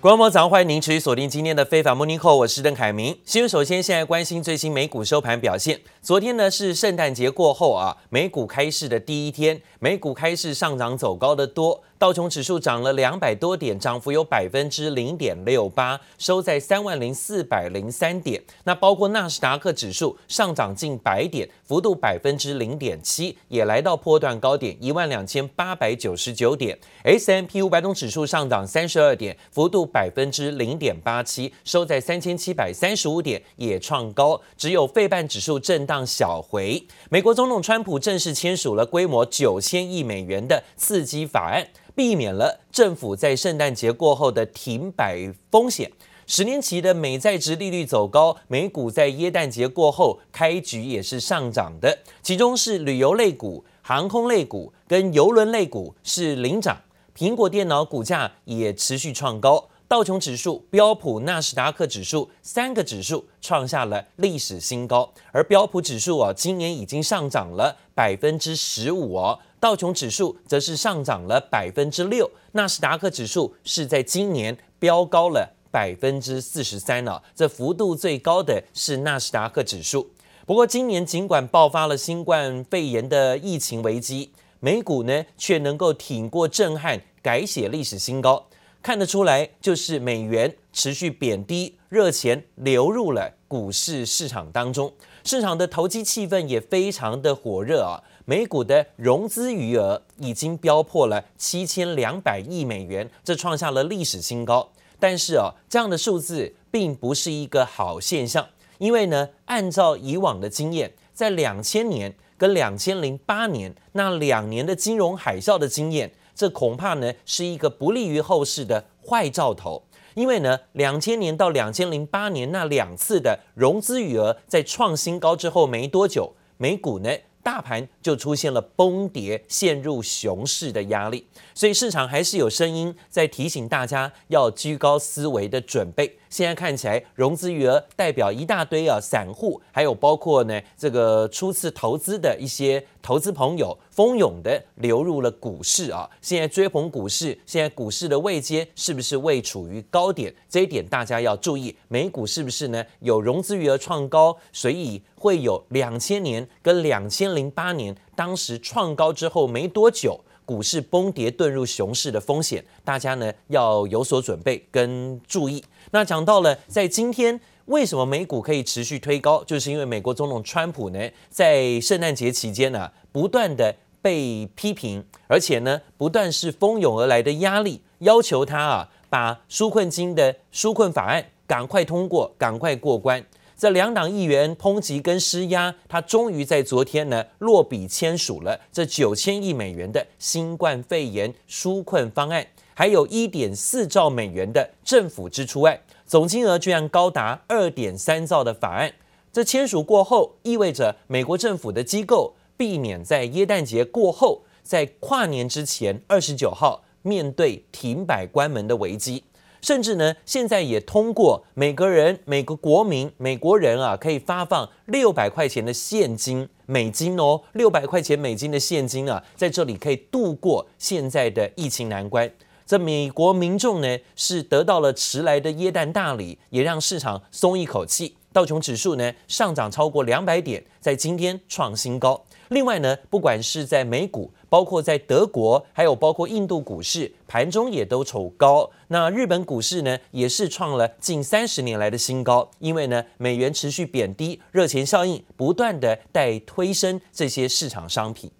观众朋友早上欢迎您持续锁定今天的非凡 Morning Call，我是邓凯明。新闻首先现在关心最新美股收盘表现。昨天呢是圣诞节过后啊，美股开市的第一天，美股开市上涨走高的多。道琼指数涨了两百多点，涨幅有百分之零点六八，收在三万零四百零三点。那包括纳斯达克指数上涨近百点，幅度百分之零点七，也来到波段高点一万两千八百九十九点。S M P 五百种指数上涨三十二点，幅度百分之零点八七，收在三千七百三十五点，也创高。只有费半指数震荡小回。美国总统川普正式签署了规模九千亿美元的刺激法案。避免了政府在圣诞节过后的停摆风险。十年期的美债殖利率走高，美股在耶诞节过后开局也是上涨的，其中是旅游类股、航空类股跟邮轮类股是领涨。苹果电脑股价也持续创高，道琼指数、标普、纳斯达克指数三个指数创下了历史新高，而标普指数啊，今年已经上涨了百分之十五哦。道琼指数则是上涨了百分之六，纳斯达克指数是在今年飙高了百分之四十三了，这幅度最高的是纳斯达克指数。不过，今年尽管爆发了新冠肺炎的疫情危机，美股呢却能够挺过震撼，改写历史新高。看得出来，就是美元持续贬低，热钱流入了股市市场当中，市场的投机气氛也非常的火热啊。美股的融资余额已经飙破了七千两百亿美元，这创下了历史新高。但是啊，这样的数字并不是一个好现象，因为呢，按照以往的经验，在两千年跟两千零八年那两年的金融海啸的经验，这恐怕呢是一个不利于后市的坏兆头。因为呢，两千年到两千零八年那两次的融资余额在创新高之后没多久，美股呢，大盘就出现了崩跌，陷入熊市的压力，所以市场还是有声音在提醒大家要居高思维的准备。现在看起来，融资余额代表一大堆啊，散户，还有包括呢这个初次投资的一些投资朋友，蜂拥的流入了股市啊。现在追捧股市，现在股市的位阶是不是位处于高点？这一点大家要注意。美股是不是呢有融资余额创高，所以会有两千年跟两千零八年当时创高之后没多久。股市崩跌遁入熊市的风险，大家呢要有所准备跟注意。那讲到了在今天，为什么美股可以持续推高？就是因为美国总统川普呢，在圣诞节期间呢、不断的被批评，而且呢，不断是蜂拥而来的压力，要求他啊，把纾困金的纾困法案赶快通过，赶快过关。这两党议员抨击跟施压，他终于在昨天呢落笔签署了这九千亿美元的新冠肺炎纾困方案，还有一点四兆美元的政府支出案，总金额居然高达二点三兆的法案。这签署过后，意味着美国政府的机构避免在耶诞节过后，在跨年之前二十九号面对停摆关门的危机。甚至呢，现在也通过每个人、每个国民、美国人啊，可以发放六百块钱的现金，美金哦，六百块钱美金的现金啊，在这里可以度过现在的疫情难关。这美国民众呢，是得到了迟来的耶诞大礼，也让市场松一口气。道琼指数呢，上涨超过两百点，在今天创新高。另外呢，不管是在美股，包括在德国，还有包括印度股市，盘中也都走高。那日本股市呢，也是创了近三十年来的新高。因为呢，美元持续贬低，热钱效应不断的带推升这些市场商品。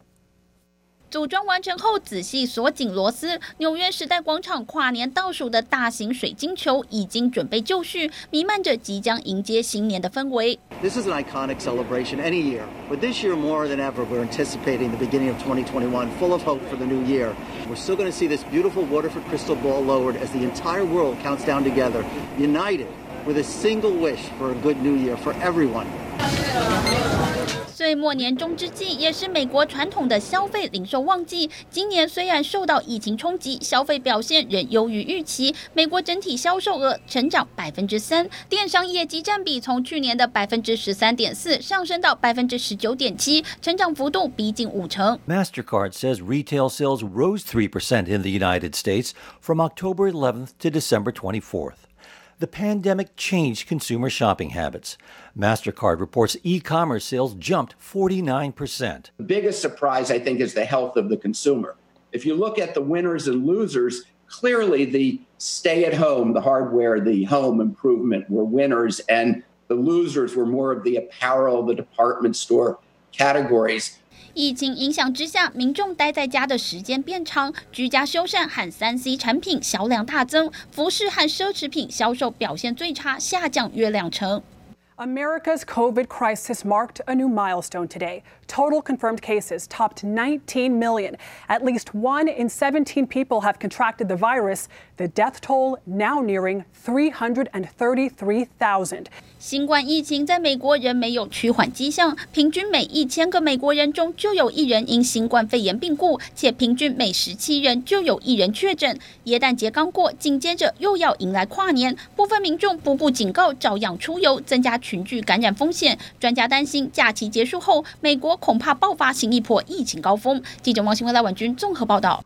组装完成后，仔细锁紧螺丝。纽约时代广场跨年倒数的大型水晶球已经准备就绪，弥漫着即将迎接新年的氛围。This is an iconic celebration any year, but this year more than ever, we're anticipating the beginning of 2021, full of hope for the new year. We're still going to see this beautiful Waterford crystal ball lowered as the entire world counts down together, united with a single wish for a good new year for everyone. 岁末年终之际，也是美国传统的消费零售旺季。今年虽然受到疫情冲击，消费表现仍优于预期。美国整体销售额成长百分之三，电商业绩占比从去年的百分之十三点四上升到百分之十九点七，成长幅度逼近五成。Mastercard says retail sales rose three percent in the United States from October 11th to December 24th. The pandemic changed consumer shopping habits. MasterCard reports e commerce sales jumped 49%. The biggest surprise, I think, is the health of the consumer. If you look at the winners and losers, clearly the stay at home, the hardware, the home improvement were winners, and the losers were more of the apparel, the department store categories. 疫情影响之下，民众待在家的时间变长，居家修缮和三 C 产品销量大增，服饰和奢侈品销售表现最差，下降约两成。America's COVID crisis marked a new milestone today. Total confirmed cases topped 19 million. At least one in 17 people have contracted the virus. The death toll now nearing 333,000. 新冠疫情在美国仍没有趋缓迹象，平均每一千个美国人中就有一人因新冠肺炎病故，且平均每十七人就有一人确诊。耶诞节刚过，紧接着又要迎来跨年，部分民众步步警告，照样出游，增加群聚感染风险。专家担心，假期结束后，美国恐怕爆发性一波疫情高峰。记者王新辉、赖婉君综合报道。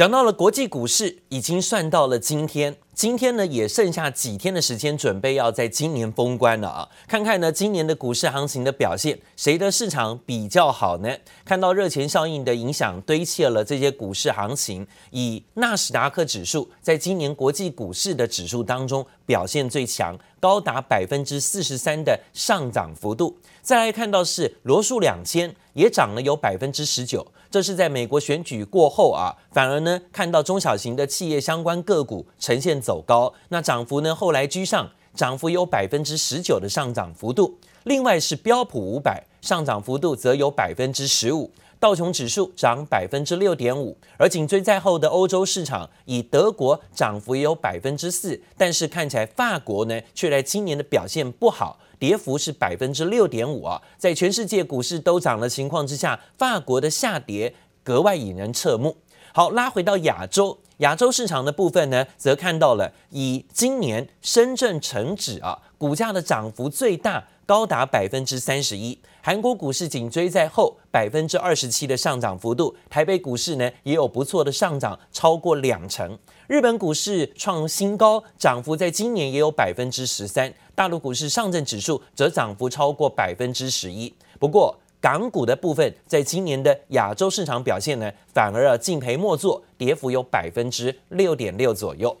讲到了国际股市，已经算到了今天。今天呢，也剩下几天的时间，准备要在今年封关了啊！看看呢，今年的股市行情的表现，谁的市场比较好呢？看到热钱效应的影响，堆砌了这些股市行情。以纳斯达克指数在今年国际股市的指数当中表现最强，高达百分之四十三的上涨幅度。再来看到是罗素两千，也涨了有百分之十九。这是在美国选举过后啊，反而呢看到中小型的企业相关个股呈现走高，那涨幅呢后来居上，涨幅有百分之十九的上涨幅度。另外是标普五百上涨幅度则有百分之十五，道琼指数涨百分之六点五，而紧追在后的欧洲市场以德国涨幅也有百分之四，但是看起来法国呢却在今年的表现不好。跌幅是百分之六点五啊，在全世界股市都涨的情况之下，法国的下跌格外引人侧目。好，拉回到亚洲，亚洲市场的部分呢，则看到了以今年深圳成指啊股价的涨幅最大，高达百分之三十一。韩国股市紧追在后，百分之二十七的上涨幅度。台北股市呢也有不错的上涨，超过两成。日本股市创新高，涨幅在今年也有百分之十三。大陆股市上证指数则涨幅超过百分之十一。不过港股的部分，在今年的亚洲市场表现呢，反而啊敬陪末座，跌幅有百分之六点六左右。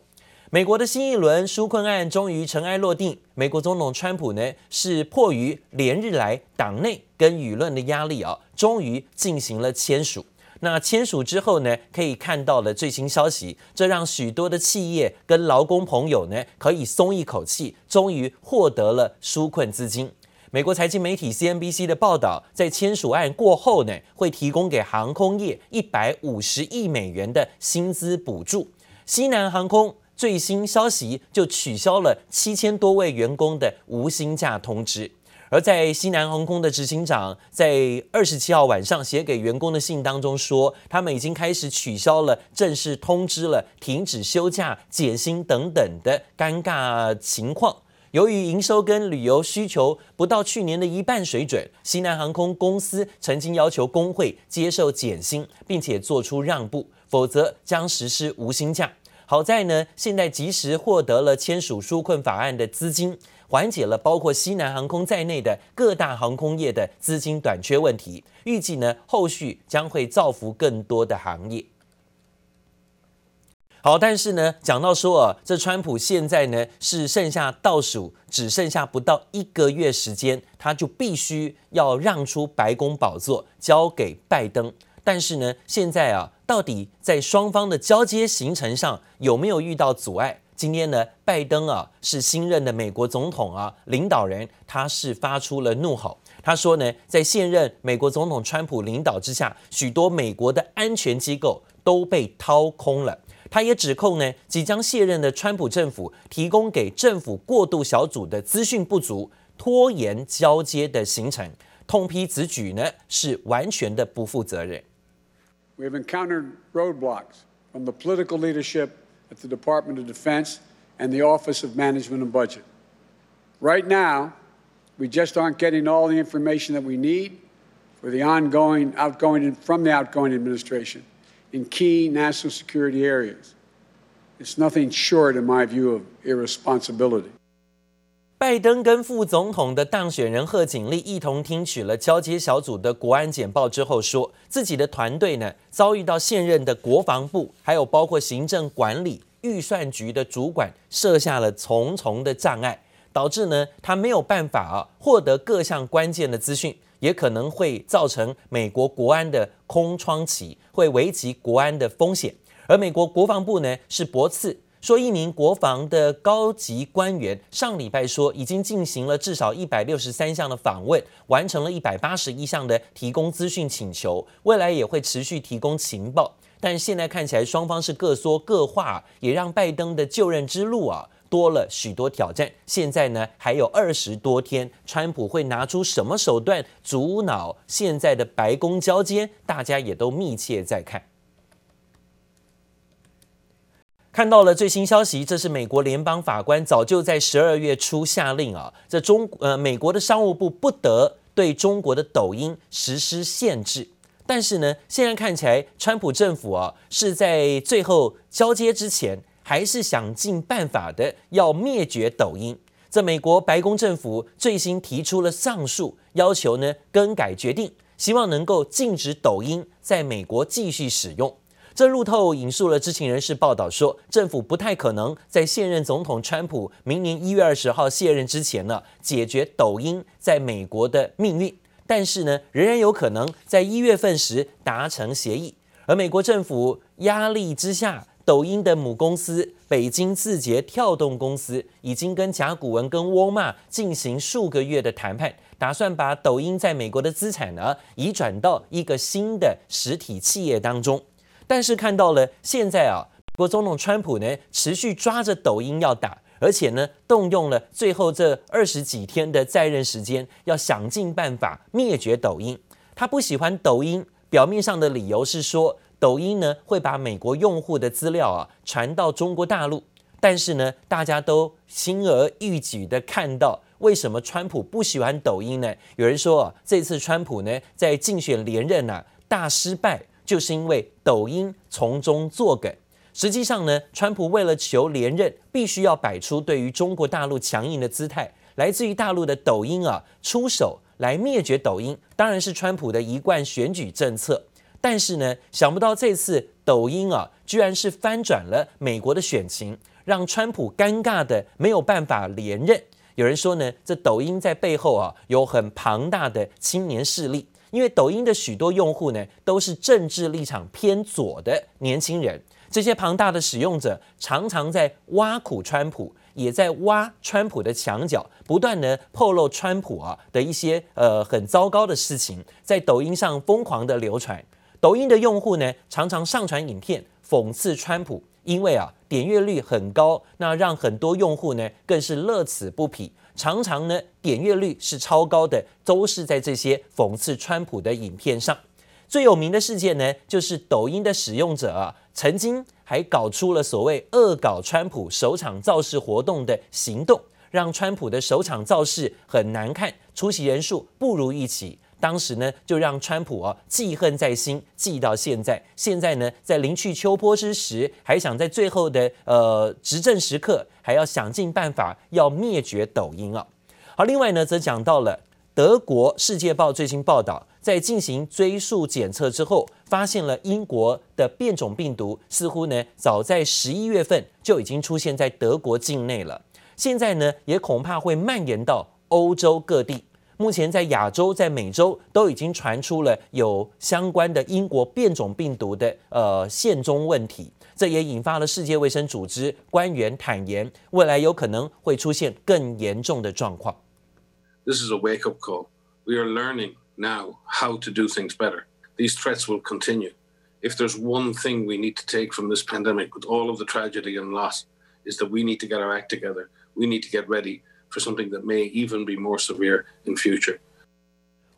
美国的新一轮纾困案终于尘埃落定，美国总统川普呢是迫于连日来党内跟舆论的压力啊，终于进行了签署。那签署之后呢，可以看到了最新消息，这让许多的企业跟劳工朋友呢可以松一口气，终于获得了纾困资金。美国财经媒体 CNBC 的报道，在签署案过后呢，会提供给航空业一百五十亿美元的薪资补助。西南航空最新消息就取消了七千多位员工的无薪假通知。而在西南航空的执行长在二十七号晚上写给员工的信当中说，他们已经开始取消了正式通知了，停止休假、减薪等等的尴尬情况。由于营收跟旅游需求不到去年的一半水准，西南航空公司曾经要求工会接受减薪，并且做出让步，否则将实施无薪假。好在呢，现在及时获得了签署纾困法案的资金。缓解了包括西南航空在内的各大航空业的资金短缺问题，预计呢后续将会造福更多的行业。好，但是呢讲到说啊，这川普现在呢是剩下倒数，只剩下不到一个月时间，他就必须要让出白宫宝座交给拜登。但是呢现在啊，到底在双方的交接行程上有没有遇到阻碍？今天呢，拜登啊是新任的美国总统啊，领导人他是发出了怒吼。他说呢，在现任美国总统川普领导之下，许多美国的安全机构都被掏空了。他也指控呢，即将卸任的川普政府提供给政府过渡小组的资讯不足，拖延交接的行程。痛批此举呢是完全的不负责任。We have encountered roadblocks from the political leadership at the Department of Defense and the Office of Management and Budget. Right now, we just aren't getting all the information that we need for the ongoing, outgoing, from the outgoing administration in key national security areas. It's nothing short, in my view, of irresponsibility. 拜登跟副总统的当选人贺锦丽一同听取了交接小组的国安简报之后，说 自己的团队呢遭遇到现任的国防部，还有包括行政管理、预算局的主管设下了重重的障碍，导致呢他没有办法啊获得各项关键的资讯，也可能会造成美国国安的空窗期，会危及国安的风险。而美国国防部呢是驳斥。说一名国防的高级官员上礼拜说，已经进行了至少一百六十三项的访问，完成了一百八十一项的提供资讯请求，未来也会持续提供情报。但现在看起来双方是各说各话，也让拜登的就任之路啊多了许多挑战。现在呢还有二十多天，川普会拿出什么手段阻挠现在的白宫交接？大家也都密切在看。看到了最新消息，这是美国联邦法官早就在十二月初下令啊，这中呃美国的商务部不得对中国的抖音实施限制。但是呢，现在看起来，川普政府啊是在最后交接之前，还是想尽办法的要灭绝抖音。这美国白宫政府最新提出了上诉，要求呢更改决定，希望能够禁止抖音在美国继续使用。这路透引述了知情人士报道说，政府不太可能在现任总统川普明年一月二十号卸任之前呢，解决抖音在美国的命运。但是呢，仍然有可能在一月份时达成协议。而美国政府压力之下，抖音的母公司北京字节跳动公司已经跟甲骨文、跟沃尔玛进行数个月的谈判，打算把抖音在美国的资产呢移转到一个新的实体企业当中。但是看到了现在啊，美国总统川普呢持续抓着抖音要打，而且呢动用了最后这二十几天的在任时间，要想尽办法灭绝抖音。他不喜欢抖音，表面上的理由是说抖音呢会把美国用户的资料啊传到中国大陆。但是呢，大家都轻而易举的看到为什么川普不喜欢抖音呢？有人说啊，这次川普呢在竞选连任呐、啊、大失败。就是因为抖音从中作梗，实际上呢，川普为了求连任，必须要摆出对于中国大陆强硬的姿态。来自于大陆的抖音啊，出手来灭绝抖音，当然是川普的一贯选举政策。但是呢，想不到这次抖音啊，居然是翻转了美国的选情，让川普尴尬的没有办法连任。有人说呢，这抖音在背后啊，有很庞大的青年势力。因为抖音的许多用户呢，都是政治立场偏左的年轻人，这些庞大的使用者常常在挖苦川普，也在挖川普的墙角，不断的透露川普啊的一些呃很糟糕的事情，在抖音上疯狂的流传。抖音的用户呢，常常上传影片讽刺川普，因为啊点阅率很高，那让很多用户呢更是乐此不疲。常常呢，点阅率是超高的，都是在这些讽刺川普的影片上。最有名的事件呢，就是抖音的使用者啊，曾经还搞出了所谓恶搞川普首场造势活动的行动，让川普的首场造势很难看，出席人数不如预期。当时呢，就让川普啊记恨在心，记到现在。现在呢，在临去秋波之时，还想在最后的呃执政时刻，还要想尽办法要灭绝抖音啊。好，另外呢，则讲到了德国《世界报》最新报道，在进行追溯检测之后，发现了英国的变种病毒，似乎呢早在十一月份就已经出现在德国境内了。现在呢，也恐怕会蔓延到欧洲各地。目前在亚洲、在美洲都已经传出了有相关的英国变种病毒的呃现踪问题，这也引发了世界卫生组织官员坦言，未来有可能会出现更严重的状况。This is a wake-up call. We are learning now how to do things better. These threats will continue. If there's one thing we need to take from this pandemic with all of the tragedy and loss, is that we need to get our act together. We need to get ready. For something that may even be more severe in future.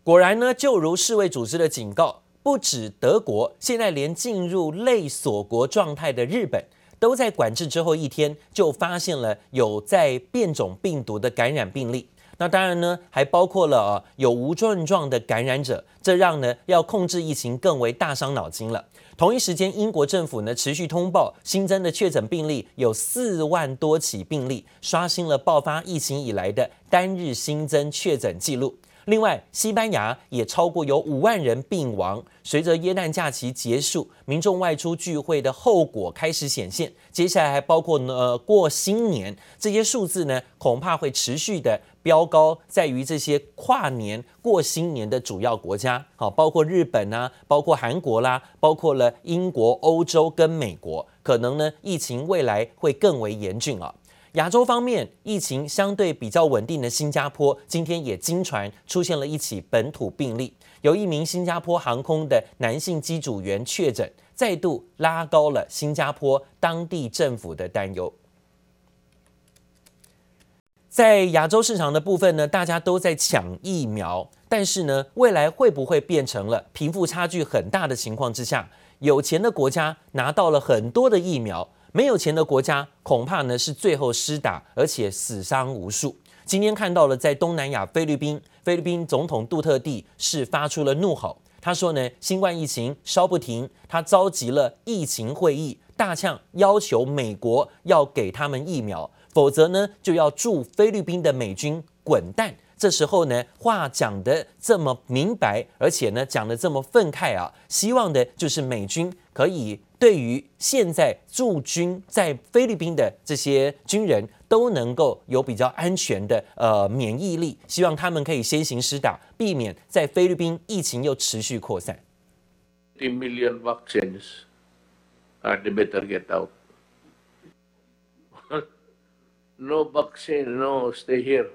果然呢，就如世卫组织的警告，不止德国，现在连进入类锁国状态的日本，都在管制之后一天就发现了有在变种病毒的感染病例。那当然呢，还包括了啊有无症状的感染者，这让呢要控制疫情更为大伤脑筋了。同一时间，英国政府呢持续通报新增的确诊病例有四万多起病例，刷新了爆发疫情以来的单日新增确诊记录。另外，西班牙也超过有五万人病亡。随着耶诞假期结束，民众外出聚会的后果开始显现。接下来还包括呢过新年，这些数字呢恐怕会持续的飙高。在于这些跨年过新年的主要国家，好，包括日本啊，包括韩国啦，包括了英国、欧洲跟美国，可能呢疫情未来会更为严峻啊。亚洲方面，疫情相对比较稳定的新加坡，今天也经传出现了一起本土病例，有一名新加坡航空的男性机组员确诊，再度拉高了新加坡当地政府的担忧。在亚洲市场的部分呢，大家都在抢疫苗，但是呢，未来会不会变成了贫富差距很大的情况之下，有钱的国家拿到了很多的疫苗？没有钱的国家恐怕呢是最后施打，而且死伤无数。今天看到了在东南亚菲律宾，菲律宾总统杜特地是发出了怒吼，他说呢，新冠疫情烧不停，他召集了疫情会议，大呛要求美国要给他们疫苗，否则呢就要驻菲律宾的美军滚蛋。这时候呢，话讲得这么明白，而且呢讲得这么愤慨啊，希望的就是美军可以对于现在驻军在菲律宾的这些军人都能够有比较安全的呃免疫力，希望他们可以先行施打，避免在菲律宾疫情又持续扩散。million vaccines are the better get out. No vaccine, no stay here.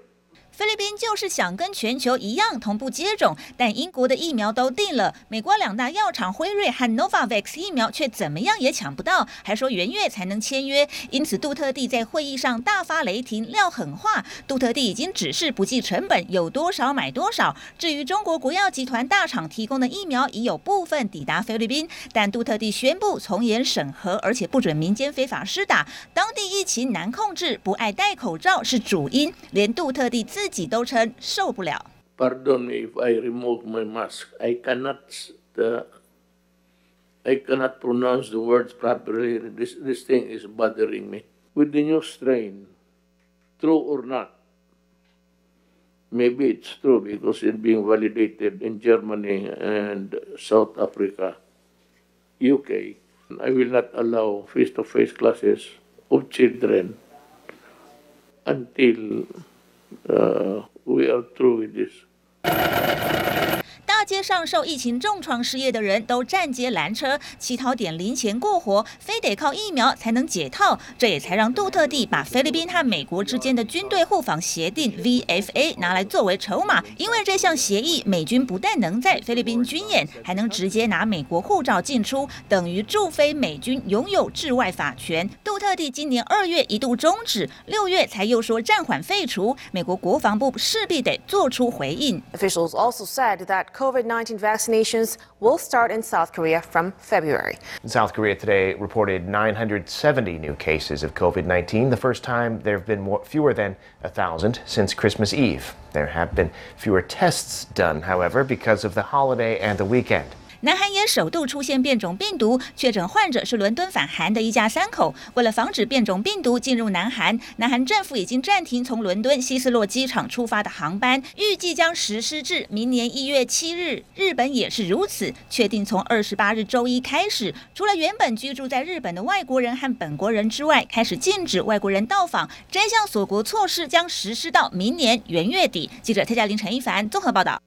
菲律宾就是想跟全球一样同步接种，但英国的疫苗都定了，美国两大药厂辉瑞和 Novavax 疫苗却怎么样也抢不到，还说元月才能签约，因此杜特地在会议上大发雷霆，撂狠话。杜特地已经指示不计成本，有多少买多少。至于中国国药集团大厂提供的疫苗，已有部分抵达菲律宾，但杜特地宣布从严审核，而且不准民间非法施打。当地疫情难控制，不爱戴口罩是主因，连杜特地自。自己都称受不了。Pardon me if I remove my mask. I cannot the I cannot pronounce the words properly. This this thing is bothering me. With the new strain, true or not? Maybe it's true because it's being validated in Germany and South Africa, UK. I will not allow face-to-face classes of children until uh, we are through with this. 街上受疫情重创失业的人都站街拦车，乞讨点零钱过活，非得靠疫苗才能解套。这也才让杜特地把菲律宾和美国之间的军队互访协定 VFA 拿来作为筹码，因为这项协议，美军不但能在菲律宾军演，还能直接拿美国护照进出，等于驻菲美军拥有治外法权。杜特地今年二月一度终止，六月才又说暂缓废除，美国国防部势必得做出回应。Officials also said that COVID 19 vaccinations will start in South Korea from February. South Korea today reported 970 new cases of COVID 19, the first time there have been more, fewer than 1,000 since Christmas Eve. There have been fewer tests done, however, because of the holiday and the weekend. 南韩也首度出现变种病毒，确诊患者是伦敦返韩的一家三口。为了防止变种病毒进入南韩，南韩政府已经暂停从伦敦希斯洛机场出发的航班，预计将实施至明年一月七日。日本也是如此，确定从二十八日周一开始，除了原本居住在日本的外国人和本国人之外，开始禁止外国人到访。这项锁国措施将实施到明年元月底。记者特嘉玲、陈一凡综合报道。